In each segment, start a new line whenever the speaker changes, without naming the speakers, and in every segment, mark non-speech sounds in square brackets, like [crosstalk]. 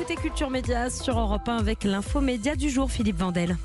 écoutez Culture Média sur Europe 1 avec l'info média du jour, Philippe Vandel.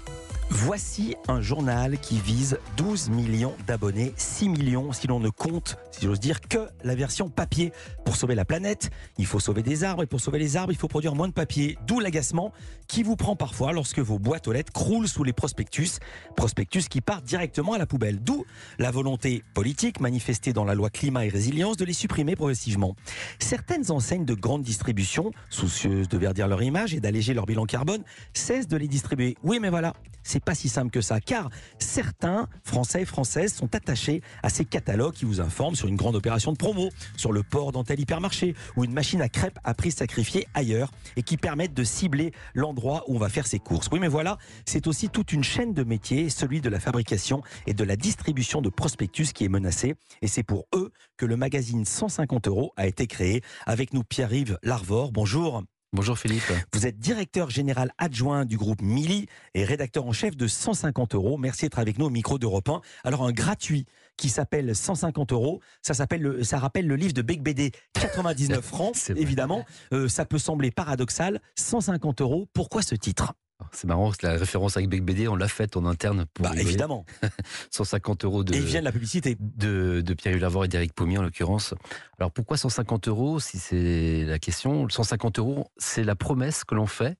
Voici un journal qui vise 12 millions d'abonnés, 6 millions si l'on ne compte, si j'ose dire, que la version papier. Pour sauver la planète, il faut sauver des arbres et pour sauver les arbres, il faut produire moins de papier. D'où l'agacement qui vous prend parfois lorsque vos boîtes aux lettres croulent sous les prospectus, prospectus qui partent directement à la poubelle. D'où la volonté politique manifestée dans la loi climat et résilience de les supprimer progressivement. Certaines enseignes de grande distribution, soucieuses de verdir leur image et d'alléger leur bilan carbone, cessent de les distribuer. Oui, mais voilà, c'est pas si simple que ça, car certains Français et Françaises sont attachés à ces catalogues qui vous informent sur une grande opération de promo, sur le port dans tel hypermarché ou une machine à crêpes à prix sacrifié ailleurs et qui permettent de cibler l'endroit où on va faire ses courses. Oui, mais voilà, c'est aussi toute une chaîne de métiers, celui de la fabrication et de la distribution de prospectus qui est menacée. Et c'est pour eux que le magazine 150 euros a été créé. Avec nous, Pierre-Yves Larvor. Bonjour.
Bonjour Philippe.
Vous êtes directeur général adjoint du groupe Mili et rédacteur en chef de 150 euros. Merci d'être avec nous au micro d'Europe 1. Alors un gratuit qui s'appelle 150 euros, ça s'appelle, ça rappelle le livre de Bec BD 99 francs. Évidemment, euh, ça peut sembler paradoxal. 150 euros. Pourquoi ce titre?
C'est marrant, la référence avec Bec BD, on l'a faite en interne.
Pour bah, évidemment. [laughs]
150 euros de.
Et vient de la publicité.
De, de Pierre Lavor et d'Éric Pommier en l'occurrence. Alors pourquoi 150 euros Si c'est la question, 150 euros, c'est la promesse que l'on fait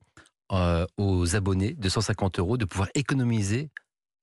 euh, aux abonnés de 150 euros de pouvoir économiser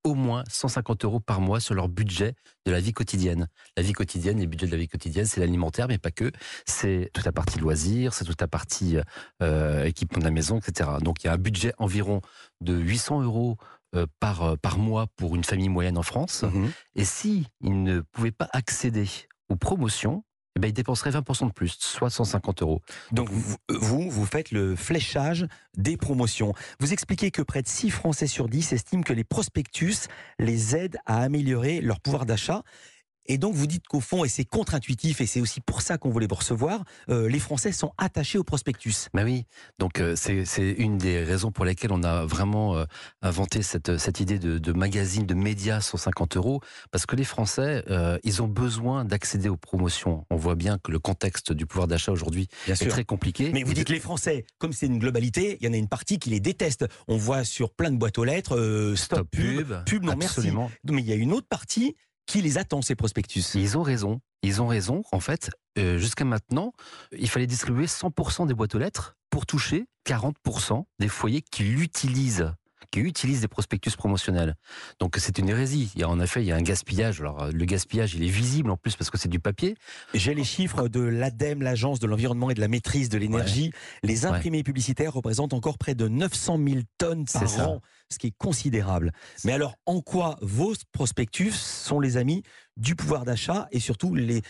au moins 150 euros par mois sur leur budget de la vie quotidienne. La vie quotidienne, les budgets de la vie quotidienne, c'est l'alimentaire, mais pas que. C'est toute la partie loisirs, c'est toute la partie euh, équipement de la maison, etc. Donc il y a un budget environ de 800 euros euh, par, euh, par mois pour une famille moyenne en France. Mmh Et si ils ne pouvaient pas accéder aux promotions, eh ben, il dépenserait 20% de plus, soit 150 euros.
Donc vous, vous faites le fléchage des promotions. Vous expliquez que près de 6 Français sur 10 estiment que les prospectus les aident à améliorer leur pouvoir d'achat. Et donc vous dites qu'au fond, et c'est contre-intuitif, et c'est aussi pour ça qu'on voulait vous recevoir, euh, les Français sont attachés au prospectus.
Ben oui, donc euh, c'est une des raisons pour lesquelles on a vraiment euh, inventé cette, cette idée de, de, magazine, de médias 150 euros, parce que les Français, ils ont besoin d'accéder aux promotions. On voit bien que le contexte du pouvoir d'achat aujourd'hui est très compliqué.
Mais vous dites que les Français, comme c'est une globalité, il y en a une partie qui les déteste. On voit sur plein de boîtes aux lettres, stop, pub, pub, non absolument. merci. Mais il y a une autre partie qui les attend, ces prospectus?
Ils ont raison. Ils ont raison. En fait, euh, jusqu'à maintenant, il fallait distribuer 100% des boîtes aux lettres pour toucher 40% des foyers qui l'utilisent qui utilisent des prospectus promotionnels. Donc c'est une hérésie. Il y a en effet il y a un gaspillage. Alors le gaspillage il est visible en plus parce que c'est du papier.
J'ai les chiffres de l'ADEME, l'agence de l'environnement et de la maîtrise de l'énergie. Les imprimés publicitaires représentent encore près de 900 000 tonnes par an, ce qui est considérable. Mais alors en quoi vos prospectus sont les amis du pouvoir d'achat et surtout les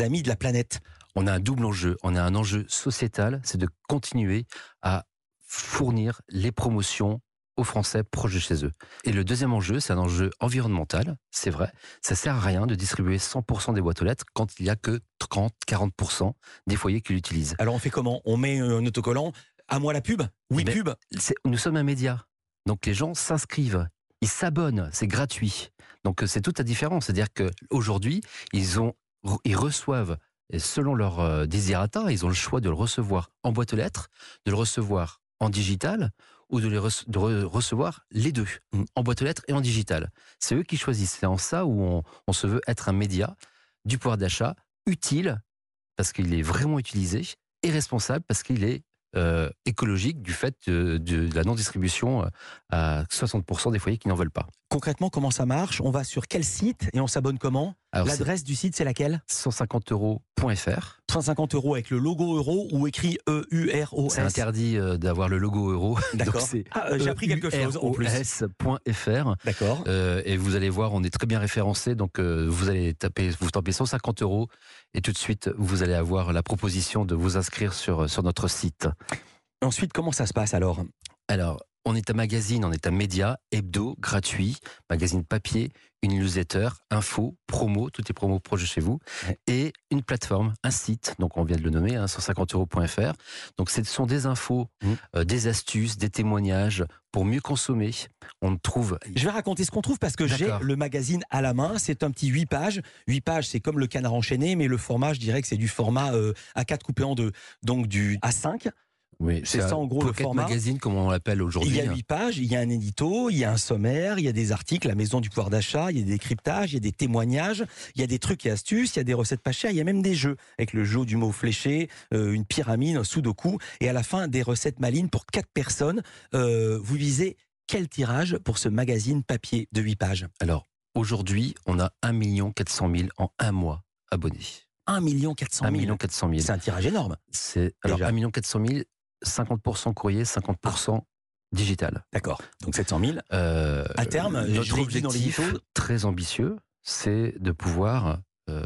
amis de la planète?
On a un double enjeu. On a un enjeu sociétal, c'est de continuer à fournir les promotions aux Français proches de chez eux. Et le deuxième enjeu, c'est un enjeu environnemental, c'est vrai. Ça sert à rien de distribuer 100% des boîtes aux lettres quand il n'y a que 30-40% des foyers qui l'utilisent.
Alors on fait comment? On met un autocollant à moi la pub? Oui,
eh
pub
Nous sommes un média. Donc les gens s'inscrivent, ils s'abonnent, c'est gratuit. Donc c'est toute la différence. C'est-à-dire qu'aujourd'hui, ils, ont, ils reçoivent, selon leur euh, désirata, ils ont le choix de le recevoir en boîte aux lettres, de le recevoir en digital ou de, les recevoir les deux, mm. en boîte aux lettres et en digital. C'est eux qui choisissent. C'est en ça où on, se veut être un média du pouvoir d'achat utile, parce qu'il est vraiment utilisé, et responsable parce qu'il est euh, écologique du fait de, la non-distribution euh, à 60% des foyers qui n'en veulent pas.
Concrètement, comment ça marche? On va sur quel site et on s'abonne comment? L'adresse du site, c'est laquelle?
150 euros.fr.
150 euros avec le logo euro ou écrit E-U-R-O-S
C'est interdit euh, d'avoir le logo euro. [laughs]
D'accord. Ah, J'ai appris quelque chose en plus.
.fr.
D'accord.
et vous allez voir, on est très bien référencé. Donc vous allez taper, vous tapez 150 euros et tout de suite, vous allez avoir la proposition de vous inscrire sur, sur notre site.
Ensuite, comment ça se passe alors?
Alors, on est un magazine, on est un média hebdo gratuit, magazine papier, une newsletter, info, promo, toutes les promos proches de chez vous, et une plateforme, un site, donc on vient de le nommer, 150euros.fr. Hein, donc ce sont des infos, mmh. euh, des astuces, des témoignages pour mieux consommer. On trouve.
Je vais raconter ce qu'on trouve parce que j'ai le magazine à la main. C'est un petit 8 pages. 8 pages, c'est comme le canard enchaîné, mais le format, je dirais que c'est du format euh, A4 coupé en deux. Donc du A5
Oui,
C'est ça, en gros, le format.
magazine, comme on l'appelle
Il
aujourd'hui.
y a
hein.
huit pages, il y a un édito, il y a un sommaire, il y a des articles, la maison du pouvoir d'achat, il y a des décryptages, il y a des témoignages, il y a des trucs et astuces, il y a des recettes pas chères, il y a même des jeux avec le jeu du mot fléché, euh, une pyramide, un sudoku, et à la fin des recettes malines pour quatre personnes. Euh, vous visez quel tirage pour ce magazine papier de 8 pages?
Alors, aujourd'hui, on a 1 400 000 en un mois abonnés.
1 400
1
000.
400 000.
C'est un tirage énorme.
C'est alors
Déjà.
1 400 000, 50% courrier, 50% digital.
D'accord. Donc 700 000.
Euh,
À terme,
notre
dans
objectif
l'édito.
très ambitieux, c'est de pouvoir euh,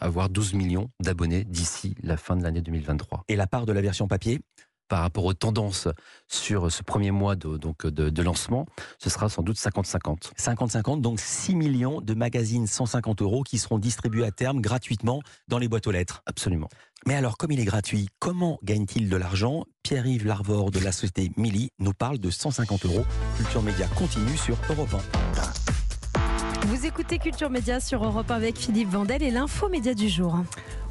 avoir 12 millions d'abonnés d'ici la fin de l'année 2023.
Et la part de la version papier
Par rapport aux tendances sur ce premier mois de, donc de, de lancement, ce sera sans doute 50-50.
50-50, donc 6 millions de magazines 150 euros qui seront distribués à terme gratuitement dans les boîtes aux lettres.
Absolument.
Mais alors, comme il est gratuit, comment gagne-t-il de l'argent? Pierre-Yves Larvor de la société Mili nous parle de 150 euros. Culture Média continue sur Europe 1.
Vous écoutez Culture Média sur Europe 1 avec Philippe Vandel et l'info média du jour.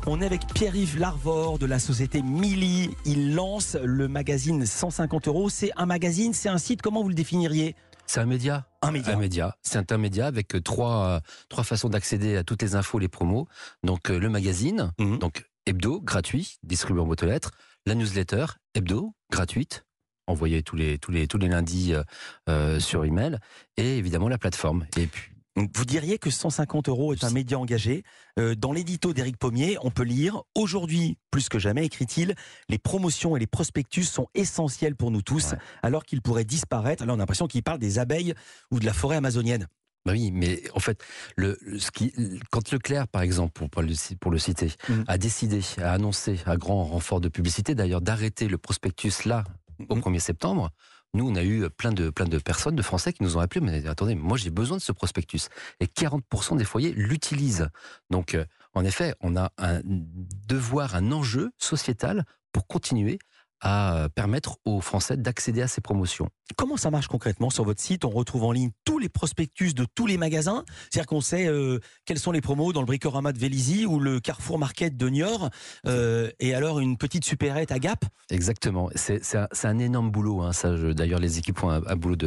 On est avec Pierre-Yves Larvor de la société Mili. Il lance le magazine 150 euros. C'est un magazine, c'est un site, comment vous le définiriez?
C'est un média.
Un média.
Un média. C'est un média avec trois, euh, trois façons d'accéder à toutes les infos, les promos. Donc euh, le magazine,
Mhm.
donc hebdo, gratuit, distribué en boîte aux lettres. La newsletter, hebdo, gratuite, envoyée tous les, tous les, tous les lundis euh, euh, sur email. Et évidemment la plateforme. Et puis,
Vous diriez que 150 euros est un média engagé. Euh, dans l'édito d'Éric Pommier, on peut lire Aujourd'hui, plus que jamais, écrit-il, les promotions et les prospectus sont essentiels pour nous tous,
Ouais.
alors qu'ils pourraient disparaître. Là, on a l'impression qu'il parle des abeilles ou de la forêt amazonienne.
Bah oui, mais en fait, le, le- ce qui, quand Leclerc, par exemple, pour, pour le, ci- pour le citer,
Mhm.
a décidé, a annoncé, à grand renfort de publicité d'ailleurs, d'arrêter le prospectus là, au
Mhm.
1er septembre, nous, on a eu plein de, personnes, de Français qui nous ont appelés, mais attendez, moi j'ai besoin de ce prospectus. Et 40% des foyers l'utilisent. Donc, euh, en effet, on a un devoir, un enjeu sociétal pour continuer à euh, permettre aux Français d'accéder à ces promotions.
Comment ça marche concrètement sur votre site? On retrouve en ligne tous les prospectus de tous les magasins. C'est-à-dire qu'on sait euh, quels sont les promos dans le Bricorama de Vélizy ou le Carrefour Market de Niort. Euh, et alors une petite supérette à Gap?
Exactement. C'est un, énorme boulot. Hein. D'ailleurs, les équipes font un, un boulot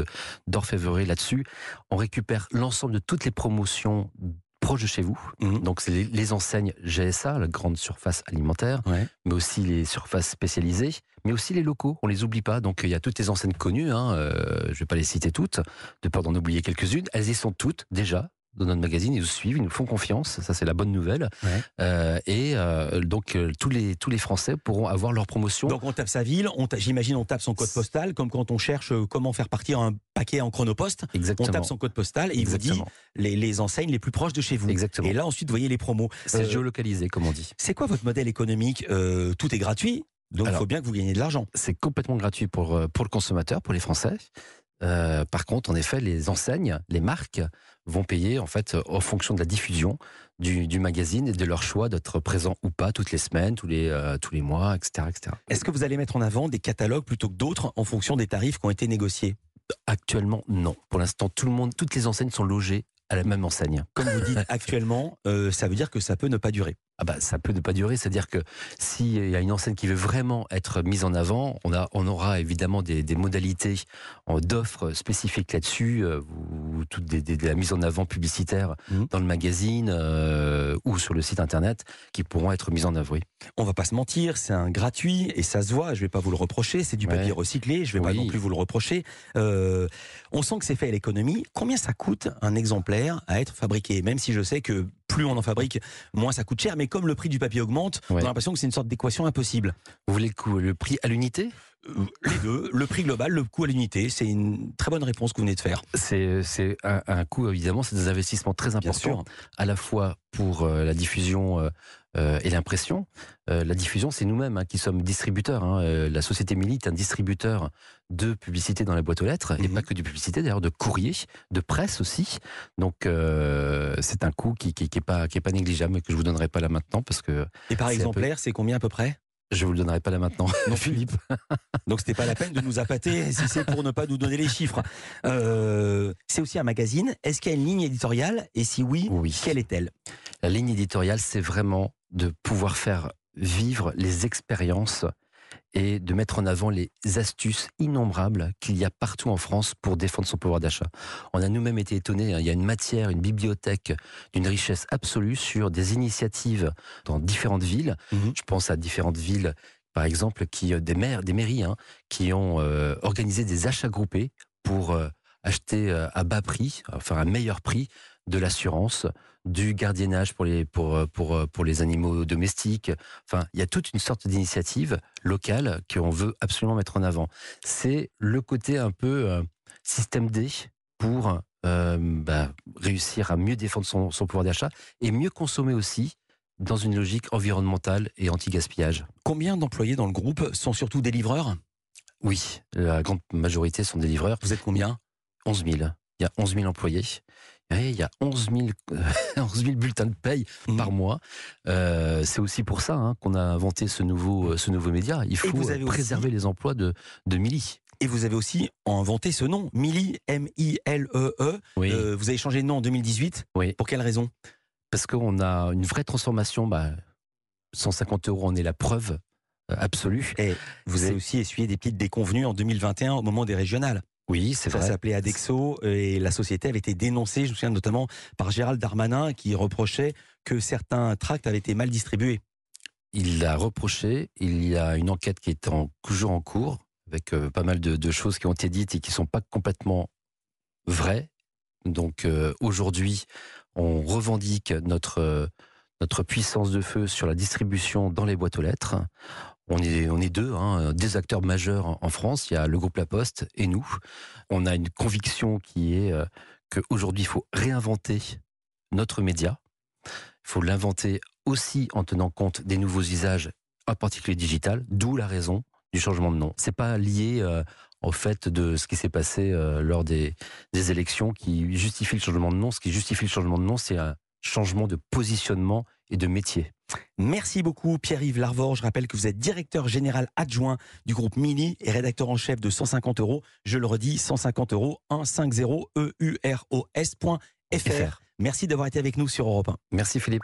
d'orfèvrerie là-dessus. On récupère l'ensemble de toutes les promotions proches de chez vous.
Mhm.
Donc, c'est les, les enseignes GSA, la grande surface alimentaire,
Ouais.
mais aussi les surfaces spécialisées, mais aussi les locaux. On les oublie pas. Donc, il y a toutes les enseignes connues. Hein. euh, je vais pas les citer toutes, de peur d'en oublier quelques-unes. Elles y sont toutes déjà. Dans notre magazine, ils nous suivent, ils nous font confiance. Ça, c'est la bonne nouvelle.
Ouais.
Euh, et euh, donc, euh, tous les tous les Français pourront avoir leur promotion.
Donc on tape sa ville, on j'imagine on tape son code postal, comme quand on cherche comment faire partir un paquet en chronopost. On
Exactement.
tape son code postal et il vous dit les, les enseignes les plus proches de chez vous.
Exactement.
Et là ensuite vous voyez les promos.
C'est géolocalisé, comme on dit.
C'est quoi votre modèle économique? Tout est gratuit, donc il faut bien que vous gagnez de l'argent.
C'est complètement gratuit pour, pour le consommateur, pour les Français. Euh, par contre, en effet, les enseignes, les marques vont payer en fait euh, en fonction de la diffusion du, du magazine et de leur choix d'être présent ou pas toutes les semaines, tous les, euh, tous les mois, etc., etc.
Est-ce que vous allez mettre en avant des catalogues plutôt que d'autres en fonction des tarifs qui ont été négociés?
Actuellement, non. Pour l'instant, tout le monde, toutes les enseignes sont logées à la même enseigne.
Comme vous dites [laughs] actuellement, euh, ça veut dire que ça peut ne pas durer.
Ah bah, ça peut ne pas durer, c'est-à-dire que s'il y a une enseigne qui veut vraiment être mise en avant, on, a, on aura évidemment des, des modalités d'offres spécifiques là-dessus, euh, ou toutes des, des- de la mise en avant publicitaire
Mhm.
dans le magazine euh, ou sur le site internet qui pourront être mises en œuvre. Oui.
On va pas se mentir, c'est un gratuit et ça se voit. Je vais pas vous le reprocher. C'est du
Ouais.
papier recyclé. Je vais pas non plus vous le reprocher. Euh, on sent que c'est fait à l'économie. Combien ça coûte un exemplaire à être fabriqué? Même si je sais que plus on en fabrique, moins ça coûte cher. Mais comme le prix du papier augmente, on a l'impression que c'est une sorte d'équation impossible.
Vous voulez le, coût- le prix à l'unité?
Les deux, le prix global, le coût à l'unité, c'est une très bonne réponse que vous venez de faire.
C'est un, un coût, évidemment, c'est des investissements très importants, à la fois pour euh, la diffusion euh, euh, et l'impression. La diffusion, c'est nous-mêmes hein, qui sommes distributeurs. hein. La société Mili est un distributeur de publicité dans la boîte aux lettres, et
Mhm.
pas que de publicité, d'ailleurs, de courrier, de presse aussi. Donc, c'est un coût qui, qui, qui est pas, qui est pas négligeable, mais que je vous donnerai pas là maintenant, parce que
Et par
peu-
exemplaire, c'est combien à peu près?
Je vous le donnerai pas là maintenant.
Non, [laughs]
Philippe.
Donc c'était pas la peine de nous appâter si c'est pour ne pas nous donner les chiffres. Euh, c'est aussi un magazine. Est-ce qu'il y a une ligne éditoriale? Et si oui,
Oui.
quelle est-elle?
La ligne éditoriale, c'est vraiment de pouvoir faire vivre les expériences et de mettre en avant les astuces innombrables qu'il y a partout en France pour défendre son pouvoir d'achat. On a nous-mêmes été étonnés, hein. il y a une matière, une bibliothèque d'une richesse absolue sur des initiatives dans différentes villes.
Mhm.
Je pense à différentes villes, par exemple, qui, euh, des, maires, des mairies hein, qui ont euh, organisé des achats groupés pour euh, acheter euh, à bas prix, enfin à meilleur prix, de l'assurance, du gardiennage pour les, pour, euh, pour, euh, pour les animaux domestiques. Enfin, il y a toute une sorte d'initiative locale qu'on veut absolument mettre en avant. C'est le côté un peu euh, système D pour euh, bah, réussir à mieux défendre son, son pouvoir d'achat et mieux consommer aussi dans une logique environnementale et anti-gaspillage.
Combien d'employés dans le groupe sont surtout des livreurs
Oui, la grande majorité sont des livreurs.
Vous êtes combien?
11 000. Il y a 11 000 employés. Il y a 11 000, 11 000 bulletins de paye
Mhm.
par mois. Euh, c'est aussi pour ça hein, qu'on a inventé ce nouveau, ce nouveau média. Il faut
vous avez
euh,
aussi-
préserver les emplois de, de Milly.
Et vous avez aussi inventé ce nom, Mili, M-I-L-E-E.
Oui,
Euh, vous avez changé de nom en 2018.
oui.
Pour quelle raison?
Parce qu'on a une vraie transformation. Bah, 150 euros en est la preuve euh, absolue.
Et vous avez aussi essuyé des petites déconvenues en 2021 au moment des régionales.
Oui, c'est
Ça s'appelait Adexo et la société avait été dénoncée, je me souviens notamment par Gérald Darmanin qui reprochait que certains tracts avaient été mal distribués.
Il l'a reproché. Il y a une enquête qui est en, toujours en cours, avec euh, pas mal de, de choses qui ont été dites et qui sont pas complètement vraies. Donc euh, aujourd'hui, on revendique notre, euh, notre puissance de feu sur la distribution dans les boîtes aux lettres. On est, on est deux, hein, des acteurs majeurs en, France. Il y a le groupe La Poste et nous. On a une conviction qui est euh, qu'aujourd'hui, il faut réinventer notre média. Il faut l'inventer aussi en tenant compte des nouveaux usages, en particulier digital, d'où la raison du changement de nom. C'est pas lié euh, au fait de ce qui s'est passé euh, lors des, des élections qui justifie le changement de nom. Ce qui justifie le changement de nom, c'est un changement de positionnement et de métier.
Merci beaucoup Pierre-Yves Larvor. Je rappelle que vous êtes directeur général adjoint du groupe Mini et rédacteur en chef de 150 euros. Je le redis, 150 euros, 150 euros, E-U-R-O-S.fr.
FR.
Merci d'avoir été avec nous sur Europe 1.
Merci Philippe.